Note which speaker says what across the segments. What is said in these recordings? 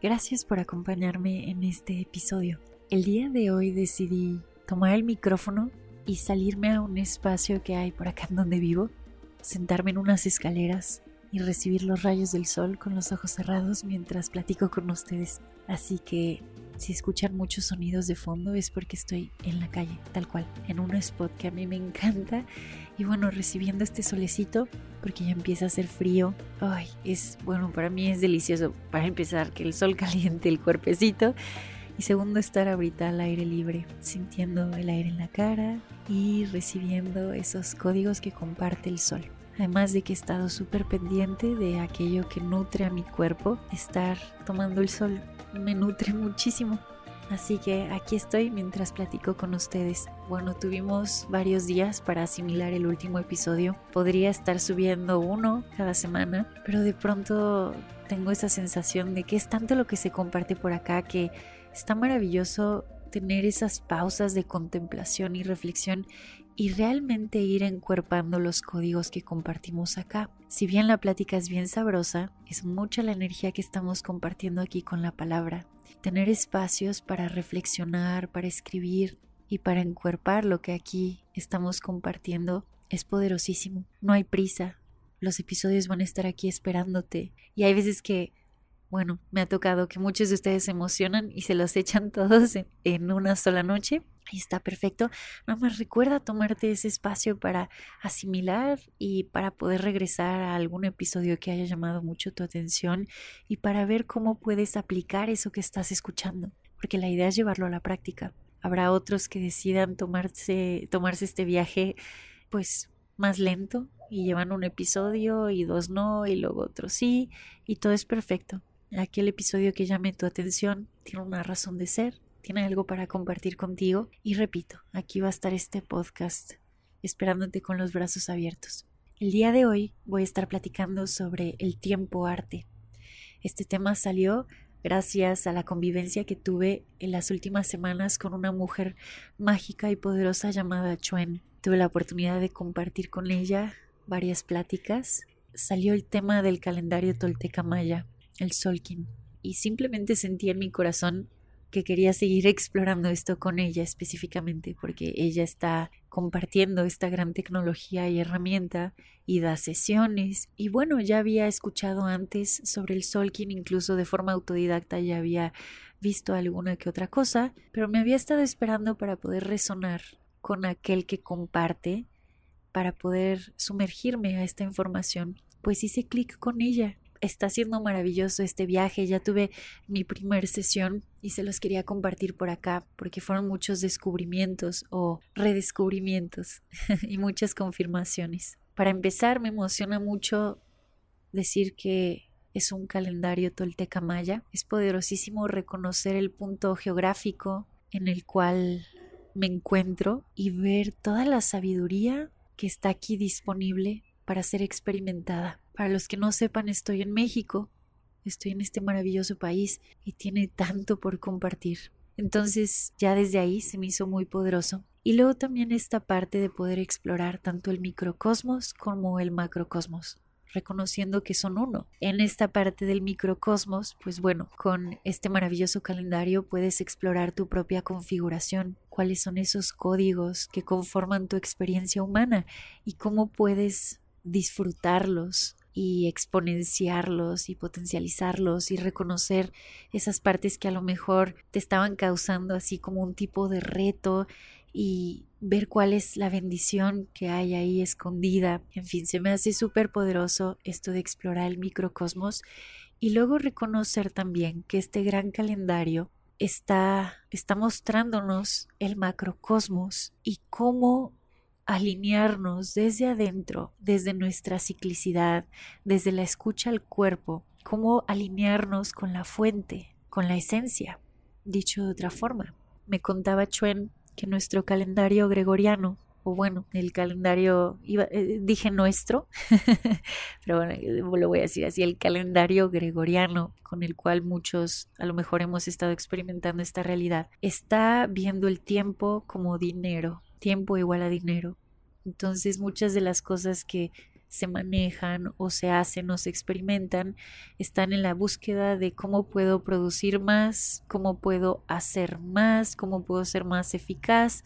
Speaker 1: Gracias por acompañarme en este episodio. El día de hoy decidí tomar el micrófono y salirme a un espacio que hay por acá en donde vivo, sentarme en unas escaleras y recibir los rayos del sol con los ojos cerrados mientras platico con ustedes. Así que si escuchan muchos sonidos de fondo es porque estoy en la calle, tal cual, en un spot que a mí me encanta. Y bueno, recibiendo este solecito, porque ya empieza a hacer frío. Ay, es bueno, para mí es delicioso. Para empezar, que el sol caliente el cuerpecito. Y segundo, estar ahorita al aire libre, sintiendo el aire en la cara y recibiendo esos códigos que comparte el sol. Además de que he estado súper pendiente de aquello que nutre a mi cuerpo, estar tomando el sol me nutre muchísimo. Así que aquí estoy mientras platico con ustedes. Bueno, tuvimos varios días para asimilar el último episodio. Podría estar subiendo uno cada semana, pero de pronto tengo esa sensación de que es tanto lo que se comparte por acá que está maravilloso tener esas pausas de contemplación y reflexión y realmente ir encuerpando los códigos que compartimos acá. Si bien la plática es bien sabrosa, es mucha la energía que estamos compartiendo aquí con la palabra. Tener espacios para reflexionar, para escribir y para encuerpar lo que aquí estamos compartiendo es poderosísimo. No hay prisa. Los episodios van a estar aquí esperándote. Y hay veces que bueno, me ha tocado que muchos de ustedes se emocionan y se los echan todos en, una sola noche. Y está perfecto. Nada más recuerda tomarte ese espacio para asimilar y para poder regresar a algún episodio que haya llamado mucho tu atención y para ver cómo puedes aplicar eso que estás escuchando. Porque la idea es llevarlo a la práctica. Habrá otros que decidan tomarse, tomarse este viaje pues más lento y llevan un episodio y dos no y luego otro sí y todo es perfecto. Aquel episodio que llame tu atención tiene una razón de ser, tiene algo para compartir contigo y repito, aquí va a estar este podcast esperándote con los brazos abiertos. El día de hoy voy a estar platicando sobre el tiempo arte. Este tema salió gracias a la convivencia que tuve en las últimas semanas con una mujer mágica y poderosa llamada Chuen. Tuve la oportunidad de compartir con ella varias pláticas. Salió el tema del calendario tolteca maya el Solkin, y simplemente sentí en mi corazón que quería seguir explorando esto con ella específicamente porque ella está compartiendo esta gran tecnología y herramienta y da sesiones. Y bueno ya había escuchado antes sobre el Solkin incluso de forma autodidacta ya había visto alguna que otra cosa pero me había estado esperando para poder resonar con aquel que comparte para poder sumergirme a esta información pues hice clic con ella está siendo maravilloso este viaje. Ya tuve mi primer sesión y se los quería compartir por acá porque fueron muchos descubrimientos o redescubrimientos y muchas confirmaciones. Para empezar, me emociona mucho decir que es un calendario tolteca maya. Es poderosísimo reconocer el punto geográfico en el cual me encuentro y ver toda la sabiduría que está aquí disponible para ser experimentada. Para los que no sepan, estoy en México, estoy en este maravilloso país y tiene tanto por compartir. Entonces ya desde ahí se me hizo muy poderoso. Y luego también esta parte de poder explorar tanto el microcosmos como el macrocosmos reconociendo que son uno. En esta parte del microcosmos, pues bueno, con este maravilloso calendario puedes explorar tu propia configuración, cuáles son esos códigos que conforman tu experiencia humana y cómo puedes disfrutarlos y exponenciarlos y potencializarlos y reconocer esas partes que a lo mejor te estaban causando así como un tipo de reto y ver cuál es la bendición que hay ahí escondida. En fin, se me hace súper poderoso esto de explorar el microcosmos y luego reconocer también que este gran calendario está, está mostrándonos el macrocosmos y cómo alinearnos desde adentro, desde nuestra ciclicidad, desde la escucha al cuerpo, cómo alinearnos con la fuente, con la esencia. Dicho de otra forma, me contaba Chuen que nuestro calendario gregoriano o bueno, el calendario, iba, eh, dije nuestro, pero bueno, eh, lo voy a decir así, el calendario gregoriano con el cual muchos a lo mejor hemos estado experimentando esta realidad, está viendo el tiempo como dinero, tiempo igual a dinero. Entonces muchas de las cosas que se manejan o se hacen o se experimentan están en la búsqueda de cómo puedo producir más, cómo puedo hacer más, cómo puedo ser más eficaz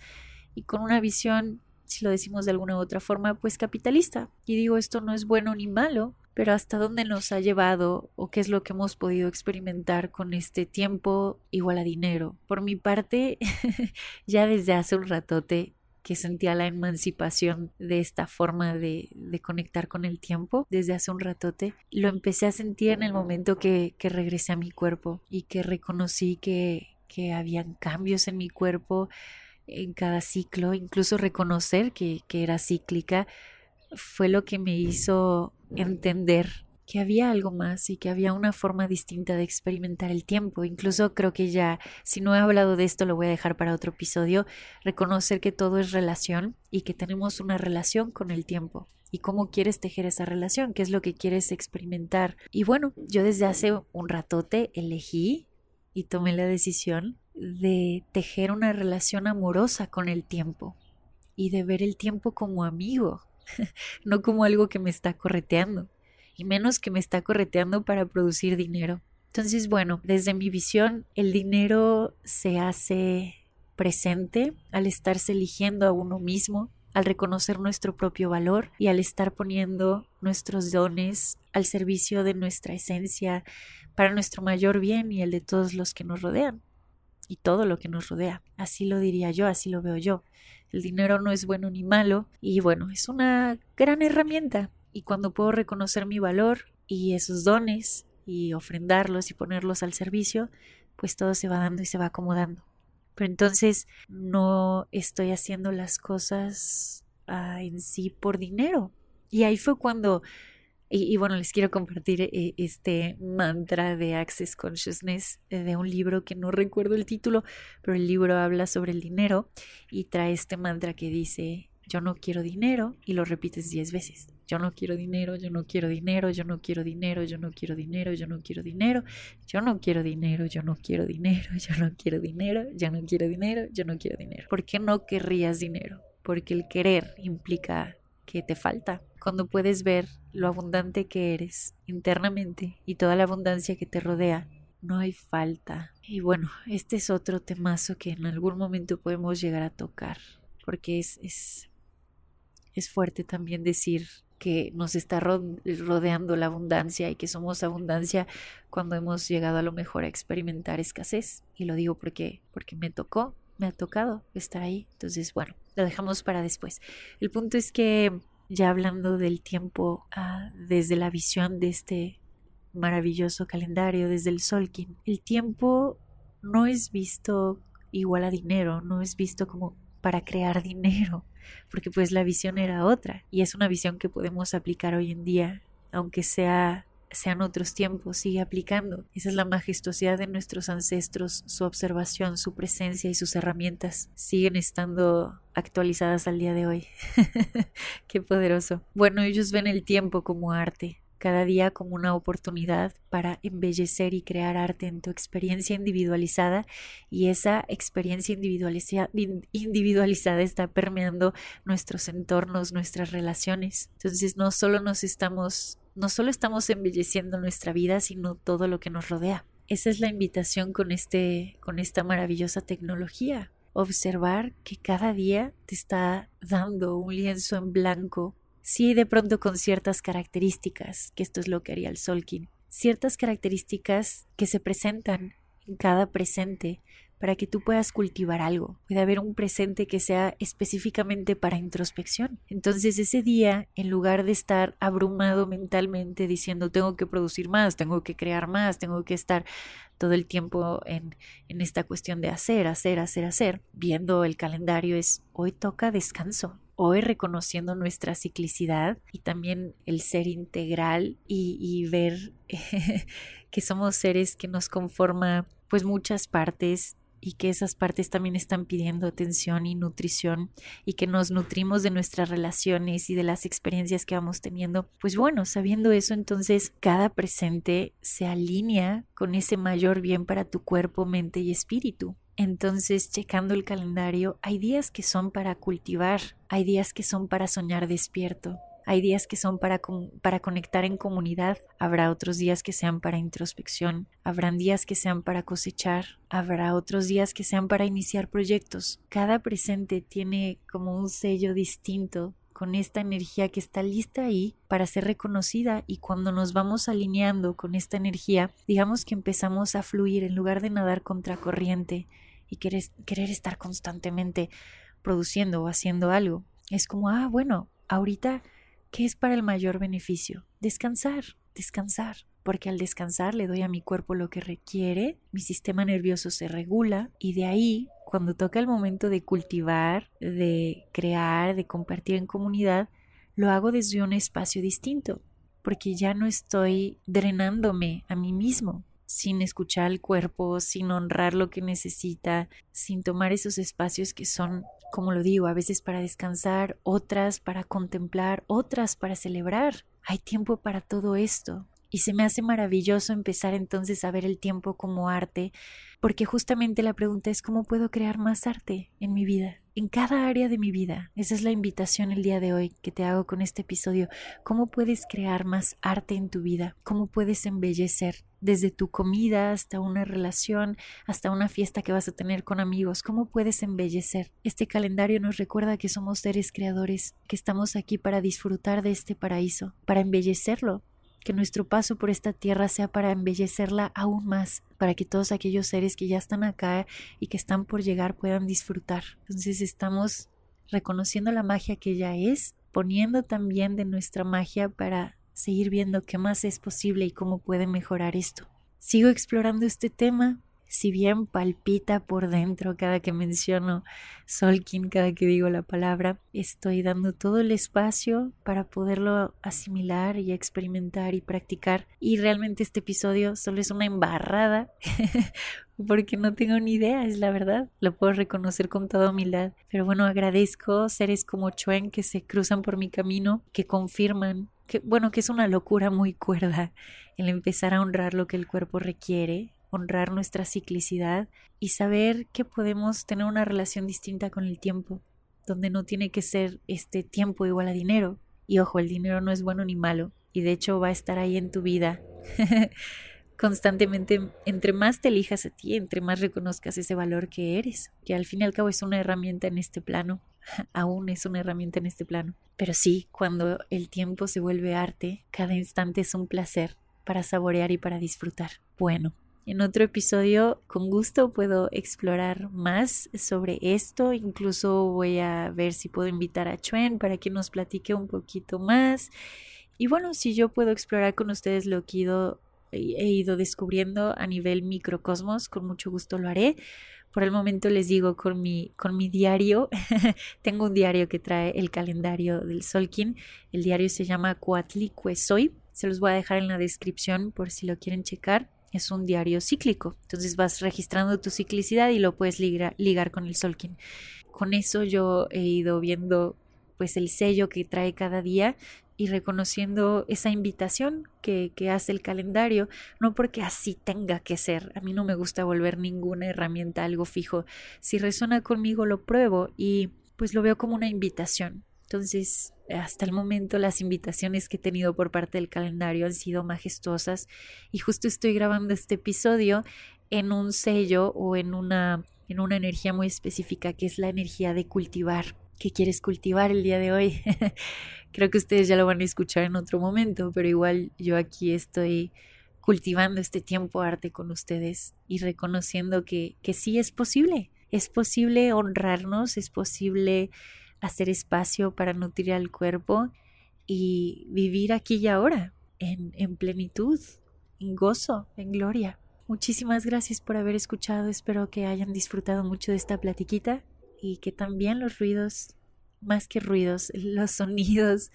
Speaker 1: y con una visión, si lo decimos de alguna u otra forma, pues capitalista. Y digo, esto no es bueno ni malo, pero hasta dónde nos ha llevado o qué es lo que hemos podido experimentar con este tiempo igual a dinero. Por mi parte, ya desde hace un ratote que sentía la emancipación de esta forma de, de, conectar con el tiempo desde hace un ratote. Lo empecé a sentir en el momento que, que regresé a mi cuerpo y que reconocí que, que habían cambios en mi cuerpo, en cada ciclo, incluso reconocer que, que era cíclica, fue lo que me hizo entender que había algo más y que había una forma distinta de experimentar el tiempo. Incluso creo que ya, si no he hablado de esto, lo voy a dejar para otro episodio, reconocer que todo es relación y que tenemos una relación con el tiempo. Y cómo quieres tejer esa relación, qué es lo que quieres experimentar. Y bueno, yo desde hace un ratote elegí y tomé la decisión de tejer una relación amorosa con el tiempo y de ver el tiempo como amigo, no como algo que me está correteando, y menos que me está correteando para producir dinero. Entonces, bueno, desde mi visión, el dinero se hace presente al estarse eligiendo a uno mismo, al reconocer nuestro propio valor y al estar poniendo nuestros dones al servicio de nuestra esencia para nuestro mayor bien y el de todos los que nos rodean y todo lo que nos rodea. Así lo diría yo, así lo veo yo. El dinero no es bueno ni malo y bueno, es una gran herramienta. Y cuando puedo reconocer mi valor y esos dones y ofrendarlos y ponerlos al servicio, pues todo se va dando y se va acomodando. Pero entonces no estoy haciendo las cosas ah, en sí por dinero. Y ahí fue cuando y, bueno, les quiero compartir eh, este mantra de Access Consciousness eh, de un libro que no recuerdo el título, pero el libro habla sobre el dinero y trae este mantra que dice, yo no quiero dinero y lo repites diez veces. Yo no quiero dinero, yo no quiero dinero, yo no quiero dinero, yo no quiero dinero, yo no quiero dinero, yo no quiero dinero, yo no quiero dinero, yo no quiero dinero, yo no quiero dinero, yo no quiero dinero. ¿Por qué no querrías dinero? Porque el querer implica que te falta. Cuando puedes ver lo abundante que eres internamente y toda la abundancia que te rodea, no hay falta. Y bueno, este es otro temazo que en algún momento podemos llegar a tocar, porque es, es, es fuerte también decir que nos está rodeando la abundancia y que somos abundancia cuando hemos llegado a lo mejor a experimentar escasez. Y lo digo porque, porque me tocó me ha tocado estar ahí. Entonces, bueno, lo dejamos para después. El punto es que ya hablando del tiempo ah, desde la visión de este maravilloso calendario, desde el Solkin, el tiempo no es visto igual a dinero, no es visto como para crear dinero, porque pues la visión era otra y es una visión que podemos aplicar hoy en día, aunque sea sean otros tiempos, sigue aplicando. Esa es la majestuosidad de nuestros ancestros, su observación, su presencia y sus herramientas siguen estando actualizadas al día de hoy. Qué poderoso. Bueno, ellos ven el tiempo como arte, cada día como una oportunidad para embellecer y crear arte en tu experiencia individualizada y esa experiencia individualizada está permeando nuestros entornos, nuestras relaciones. Entonces no solo nos estamos no solo estamos embelleciendo nuestra vida, sino todo lo que nos rodea. Esa es la invitación con este con esta maravillosa tecnología. Observar que cada día te está dando un lienzo en blanco, sí de pronto con ciertas características, que esto es lo que haría el Solkin, ciertas características que se presentan en cada presente para que tú puedas cultivar algo. Puede haber un presente que sea específicamente para introspección. Entonces ese día, en lugar de estar abrumado mentalmente diciendo tengo que producir más, tengo que crear más, tengo que estar todo el tiempo en, en esta cuestión de hacer, hacer, hacer, hacer, viendo el calendario es hoy toca descanso, hoy reconociendo nuestra ciclicidad y también el ser integral y, y ver que somos seres que nos conforma pues muchas partes y que esas partes también están pidiendo atención y nutrición y que nos nutrimos de nuestras relaciones y de las experiencias que vamos teniendo. Pues bueno, sabiendo eso, entonces cada presente se alinea con ese mayor bien para tu cuerpo, mente y espíritu. Entonces, checando el calendario, hay días que son para cultivar, hay días que son para soñar despierto, hay días que son para, para conectar en comunidad, habrá otros días que sean para introspección, habrán días que sean para cosechar, habrá otros días que sean para iniciar proyectos. Cada presente tiene como un sello distinto con esta energía que está lista ahí para ser reconocida y cuando nos vamos alineando con esta energía, digamos que empezamos a fluir en lugar de nadar contracorriente y querer, querer estar constantemente produciendo o haciendo algo. Es como, ah, bueno, ahorita ¿Qué es para el mayor beneficio? Descansar, descansar, porque al descansar le doy a mi cuerpo lo que requiere, mi sistema nervioso se regula y de ahí, cuando toca el momento de cultivar, de crear, de compartir en comunidad, lo hago desde un espacio distinto, porque ya no estoy drenándome a mí mismo, sin escuchar al cuerpo, sin honrar lo que necesita, sin tomar esos espacios que son como lo digo, a veces para descansar, otras para contemplar, otras para celebrar. Hay tiempo para todo esto. Y se me hace maravilloso empezar entonces a ver el tiempo como arte, porque justamente la pregunta es cómo puedo crear más arte en mi vida, en cada área de mi vida. Esa es la invitación el día de hoy que te hago con este episodio. ¿Cómo puedes crear más arte en tu vida? ¿Cómo puedes embellecer? Desde tu comida hasta una relación, hasta una fiesta que vas a tener con amigos. ¿Cómo puedes embellecer? Este calendario nos recuerda que somos seres creadores, que estamos aquí para disfrutar de este paraíso, para embellecerlo, que nuestro paso por esta tierra sea para embellecerla aún más, para que todos aquellos seres que ya están acá y que están por llegar puedan disfrutar. Entonces estamos reconociendo la magia que ya es, poniendo también de nuestra magia para seguir viendo qué más es posible y cómo puede mejorar esto. Sigo explorando este tema, si bien palpita por dentro cada que menciono Solkin, cada que digo la palabra, estoy dando todo el espacio para poderlo asimilar y experimentar y practicar. Y realmente este episodio solo es una embarrada, porque no tengo ni idea, es la verdad. Lo puedo reconocer con toda humildad. Pero bueno, agradezco seres como Chuen que se cruzan por mi camino, que confirman que, bueno, que es una locura muy cuerda el empezar a honrar lo que el cuerpo requiere honrar nuestra ciclicidad y saber que podemos tener una relación distinta con el tiempo, donde no tiene que ser este tiempo igual a dinero. Y ojo, el dinero no es bueno ni malo, y de hecho va a estar ahí en tu vida constantemente. Entre más te elijas a ti, entre más reconozcas ese valor que eres, que al fin y al cabo es una herramienta en este plano, aún es una herramienta en este plano. Pero sí, cuando el tiempo se vuelve arte, cada instante es un placer para saborear y para disfrutar. Bueno, en otro episodio, con gusto, puedo explorar más sobre esto. Incluso voy a ver si puedo invitar a Chuen para que nos platique un poquito más. Y bueno, si yo puedo explorar con ustedes lo que he ido, he ido descubriendo a nivel microcosmos, con mucho gusto lo haré. Por el momento les digo con mi, diario, tengo un diario que trae el calendario del Solkin. El diario se llama Cuatlicuesoy. Se los voy a dejar en la descripción por si lo quieren checar es un diario cíclico. Entonces vas registrando tu ciclicidad y lo puedes ligar, con el Solkin. Con eso yo he ido viendo pues el sello que trae cada día y reconociendo esa invitación que, que, hace el calendario, no porque así tenga que ser. A mí no me gusta volver ninguna herramienta algo fijo. Si resuena conmigo lo pruebo y pues lo veo como una invitación. Entonces, hasta el momento las invitaciones que he tenido por parte del calendario han sido majestuosas y justo estoy grabando este episodio en un sello o en una en una energía muy específica que es la energía de cultivar. ¿Qué quieres cultivar el día de hoy? Creo que ustedes ya lo van a escuchar en otro momento, pero igual yo aquí estoy cultivando este tiempo arte con ustedes y reconociendo que, que sí es posible. Es posible honrarnos, es posible hacer espacio para nutrir al cuerpo y vivir aquí y ahora, en, en plenitud, en gozo, en gloria. Muchísimas gracias por haber escuchado, espero que hayan disfrutado mucho de esta platiquita y que también los ruidos más que ruidos, los sonidos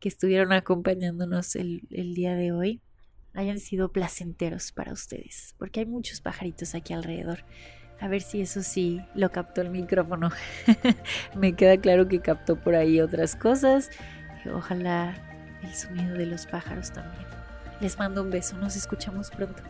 Speaker 1: que estuvieron acompañándonos el, día de hoy hayan sido placenteros para ustedes, porque hay muchos pajaritos aquí alrededor. A ver si eso sí lo captó el micrófono. Me queda claro que captó por ahí otras cosas. Ojalá el sonido de los pájaros también. Les mando un beso, nos escuchamos pronto.